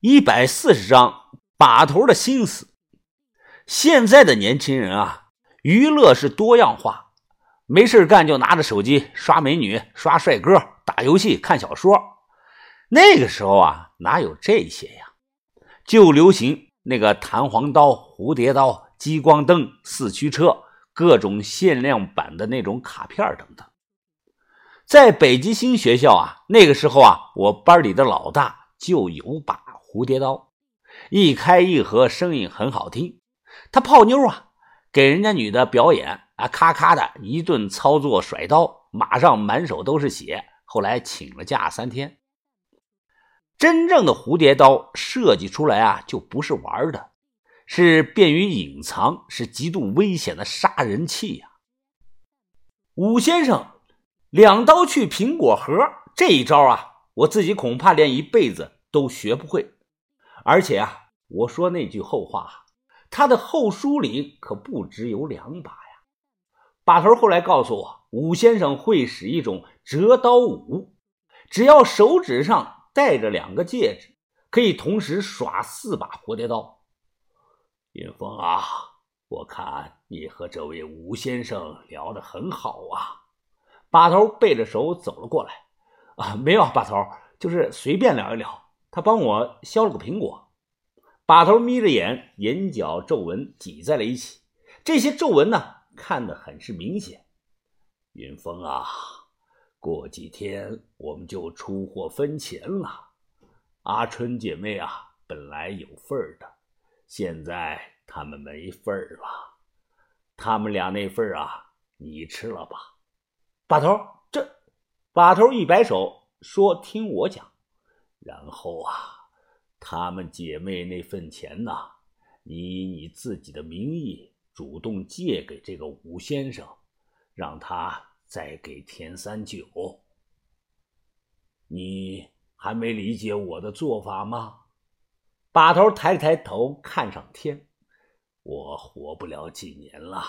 一百四十章，把头的心思。现在的年轻人啊，娱乐是多样化，没事干就拿着手机刷美女、刷帅哥、打游戏、看小说。那个时候啊，哪有这些呀？就流行那个弹簧刀、蝴蝶刀、激光灯、四驱车，各种限量版的那种卡片等等。在北极星学校啊，那个时候啊，我班里的老大就有把蝴蝶刀，一开一合，声音很好听。他泡妞啊，给人家女的表演啊，咔咔的一顿操作甩刀，马上满手都是血。后来请了假三天。真正的蝴蝶刀设计出来啊，就不是玩的，是便于隐藏，是极度危险的杀人器呀。武先生。两刀去苹果核这一招啊，我自己恐怕连一辈子都学不会。而且啊，我说那句后话，他的后书里可不只有两把呀。把头后来告诉我，武先生会使一种折刀舞，只要手指上戴着两个戒指，可以同时耍四把蝴蝶刀。云峰啊，我看你和这位武先生聊得很好啊。把头背着手走了过来，啊，没有，把头就是随便聊一聊。他帮我削了个苹果。把头眯着眼，眼角皱纹挤在了一起。这些皱纹呢，看得很是明显。云峰啊，过几天我们就出货分钱了。阿春姐妹啊，本来有份的，现在他们没份了。他们俩那份啊，你吃了吧。把头，这把头一摆手说：“听我讲。”然后啊，她们姐妹那份钱呢，你以你自己的名义主动借给这个武先生，让他再给田三九。你还没理解我的做法吗？把头抬抬头看上天，我活不了几年了。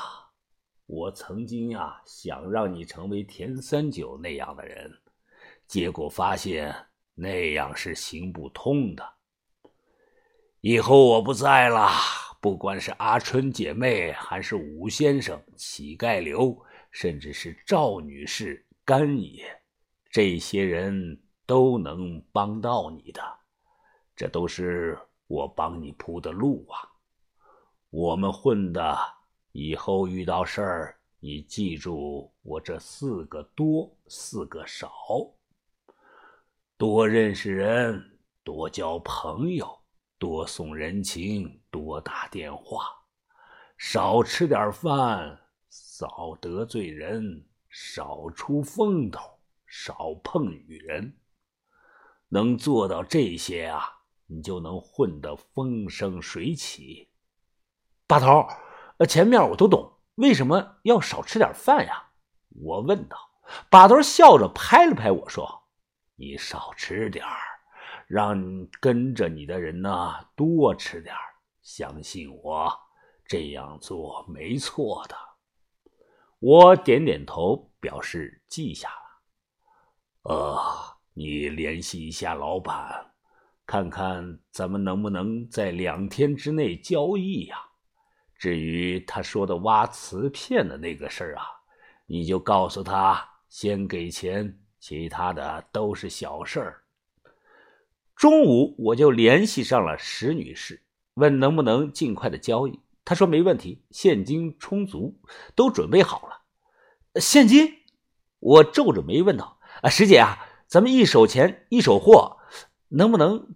我曾经呀想让你成为田三九那样的人，结果发现那样是行不通的。以后我不在了，不管是阿春姐妹，还是武先生、乞丐刘，甚至是赵女士、干爷，这些人都能帮到你的。这都是我帮你铺的路啊。我们混的。以后遇到事儿，你记住我这四个多，四个少。多认识人，多交朋友，多送人情，多打电话，少吃点饭，少得罪人，少出风头，少碰女人。能做到这些啊，你就能混得风生水起。把头。呃，前面我都懂，为什么要少吃点饭呀？我问道。把头笑着拍了拍我说：“你少吃点儿，让跟着你的人呢多吃点儿。相信我，这样做没错的。”我点点头，表示记下了。呃，你联系一下老板，看看咱们能不能在两天之内交易呀？至于他说的挖瓷片的那个事儿啊，你就告诉他先给钱，其他的都是小事儿。中午我就联系上了石女士，问能不能尽快的交易。她说没问题，现金充足，都准备好了。现金？我皱着眉问道：“啊，石姐啊，咱们一手钱一手货，能不能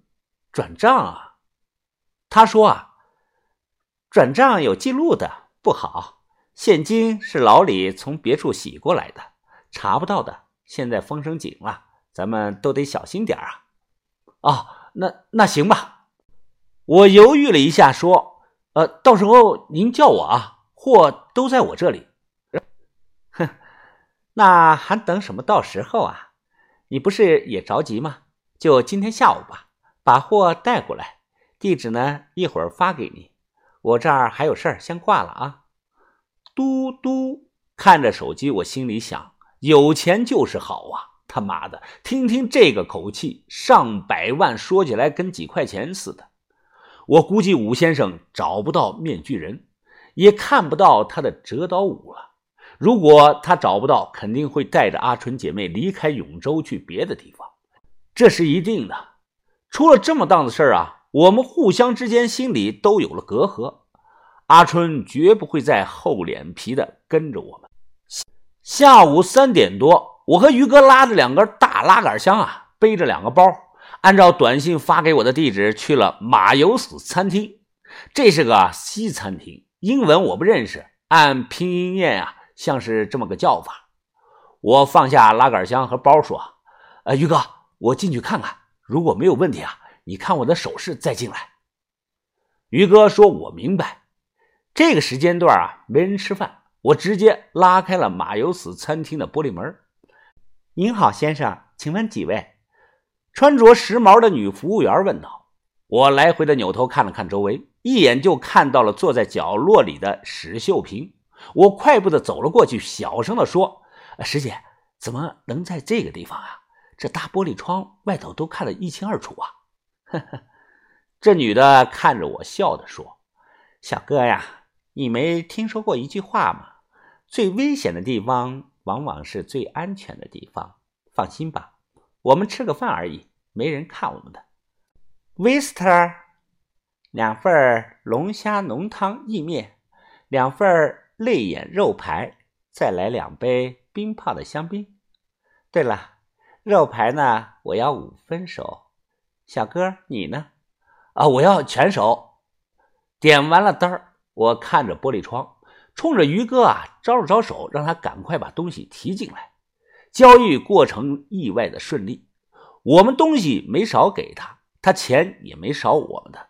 转账啊？”她说啊。转账有记录的不好，现金是老李从别处洗过来的，查不到的。现在风声紧了，咱们都得小心点啊！哦，那那行吧。我犹豫了一下，说：“呃，到时候您叫我啊，货都在我这里。”哼，那还等什么？到时候啊，你不是也着急吗？就今天下午吧，把货带过来，地址呢一会儿发给你。我这儿还有事儿，先挂了啊！嘟嘟，看着手机，我心里想：有钱就是好啊。他妈的，听听这个口气，上百万说起来跟几块钱似的。我估计武先生找不到面具人，也看不到他的折刀舞了。如果他找不到，肯定会带着阿春姐妹离开永州去别的地方，这是一定的。出了这么档子事儿啊，我们互相之间心里都有了隔阂。阿春绝不会再厚脸皮的跟着我们。下午三点多，我和于哥拉着两根大拉杆箱啊，背着两个包，按照短信发给我的地址去了马油死餐厅。这是个西餐厅，英文我不认识，按拼音念啊。像是这么个叫法，我放下拉杆箱和包，说：“呃，于哥，我进去看看，如果没有问题啊，你看我的手势再进来。”于哥说：“我明白。”这个时间段啊，没人吃饭，我直接拉开了马有死餐厅的玻璃门。“您好，先生，请问几位？”穿着时髦的女服务员问道。我来回的扭头看了看周围，一眼就看到了坐在角落里的史秀萍。我快步的走了过去，小声的说：“师姐，怎么能在这个地方啊？这大玻璃窗外头都看得一清二楚啊！”呵呵，这女的看着我笑着说：“小哥呀，你没听说过一句话吗？最危险的地方往往是最安全的地方。放心吧，我们吃个饭而已，没人看我们的。Vista，两份龙虾浓汤意面，两份。泪眼肉排，再来两杯冰泡的香槟。对了，肉排呢？我要五分熟。小哥，你呢？啊，我要全熟。点完了单儿，我看着玻璃窗，冲着于哥啊招了招手，让他赶快把东西提进来。交易过程意外的顺利，我们东西没少给他，他钱也没少我们的。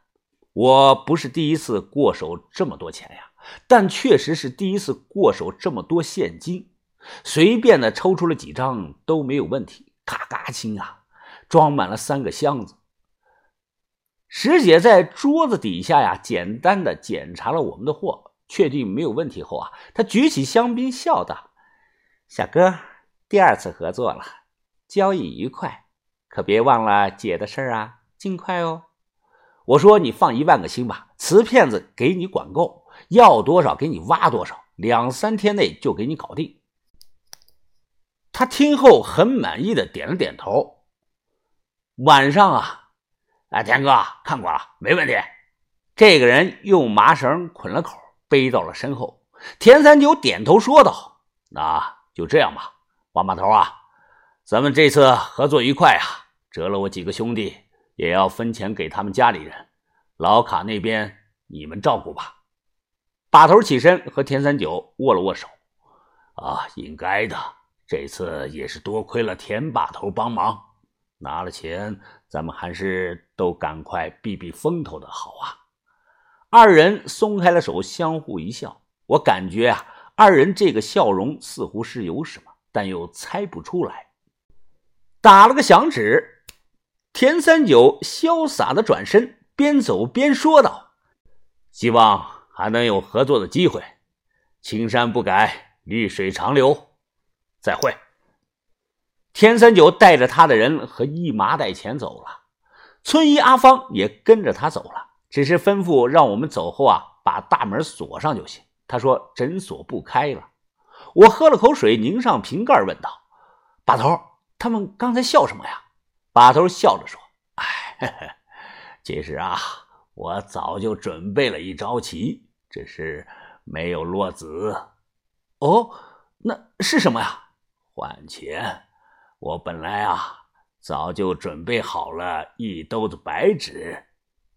我不是第一次过手这么多钱呀。但确实是第一次过手这么多现金，随便的抽出了几张都没有问题，咔咔清啊，装满了三个箱子。石姐在桌子底下呀，简单的检查了我们的货，确定没有问题后啊，他举起香槟，笑道：“小哥，第二次合作了，交易愉快，可别忘了姐的事啊，尽快哦。”我说：“你放一万个心吧，瓷片子给你管够。”要多少给你挖多少，两三天内就给你搞定。他听后很满意的点了点头。晚上啊，哎，田哥看过了，没问题。这个人用麻绳捆了口，背到了身后。田三九点头说道：“那就这样吧，王把头啊，咱们这次合作愉快啊！折了我几个兄弟，也要分钱给他们家里人。老卡那边你们照顾吧。”把头起身和田三九握了握手，啊，应该的。这次也是多亏了田把头帮忙，拿了钱，咱们还是都赶快避避风头的好啊。二人松开了手，相互一笑。我感觉啊，二人这个笑容似乎是有什么，但又猜不出来。打了个响指，田三九潇洒的转身，边走边说道：“希望。”还能有合作的机会，青山不改，绿水长流。再会。田三九带着他的人和一麻袋钱走了，村医阿芳也跟着他走了，只是吩咐让我们走后啊，把大门锁上就行。他说诊所不开了。我喝了口水，拧上瓶盖，问道：“把头，他们刚才笑什么呀？”把头笑着说：“哎，其实啊。”我早就准备了一招棋，只是没有落子。哦，那是什么呀？换钱。我本来啊，早就准备好了一兜子白纸。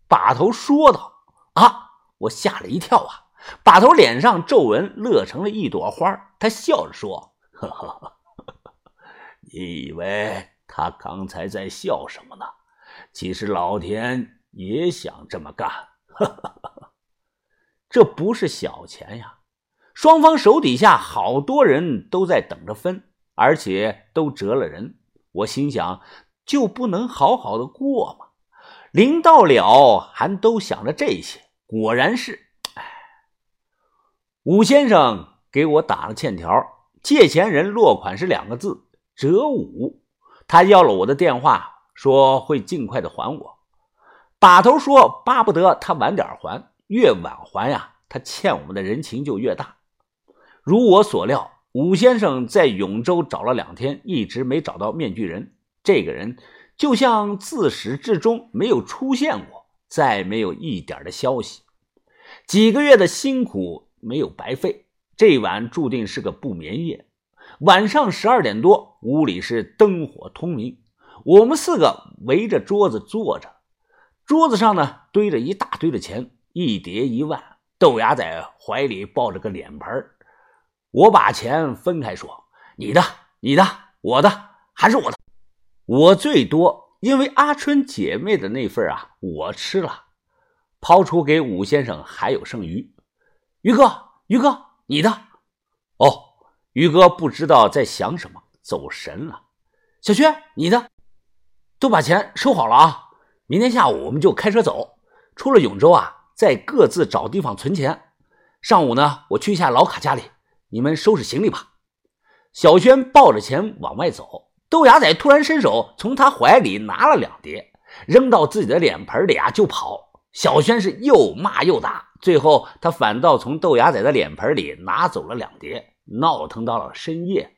把头说道：“啊！”我吓了一跳啊！把头脸上皱纹乐成了一朵花，他笑着说：“呵呵呵，你以为他刚才在笑什么呢？其实老田……”也想这么干，这不是小钱呀！双方手底下好多人都在等着分，而且都折了人。我心想，就不能好好的过吗？临到了还都想着这些，果然是……哎，武先生给我打了欠条，借钱人落款是两个字：折五。他要了我的电话，说会尽快的还我。把头说巴不得他晚点还，越晚还呀，他欠我们的人情就越大。如我所料，武先生在永州找了两天，一直没找到面具人。这个人就像自始至终没有出现过，再没有一点的消息。几个月的辛苦没有白费，这晚注定是个不眠夜。晚上十二点多，屋里是灯火通明，我们四个围着桌子坐着，桌子上呢堆着一大堆的钱，一叠一万。豆芽仔怀里抱着个脸盆我把钱分开说：“你的，你的，我的，还是我的。我最多，因为阿春姐妹的那份啊，我吃了，抛出给武先生还有剩余。于哥，于哥，你的。哦。”于哥不知道在想什么，走神了。小薛，你的，都把钱收好了啊！明天下午我们就开车走，出了永州啊，再各自找地方存钱。上午呢，我去一下老卡家里，你们收拾行李吧。小轩抱着钱往外走，豆芽仔突然伸手从他怀里拿了两碟，扔到自己的脸盆里啊，就跑。小轩是又骂又打，最后他反倒从豆芽仔的脸盆里拿走了两碟。闹腾到了深夜。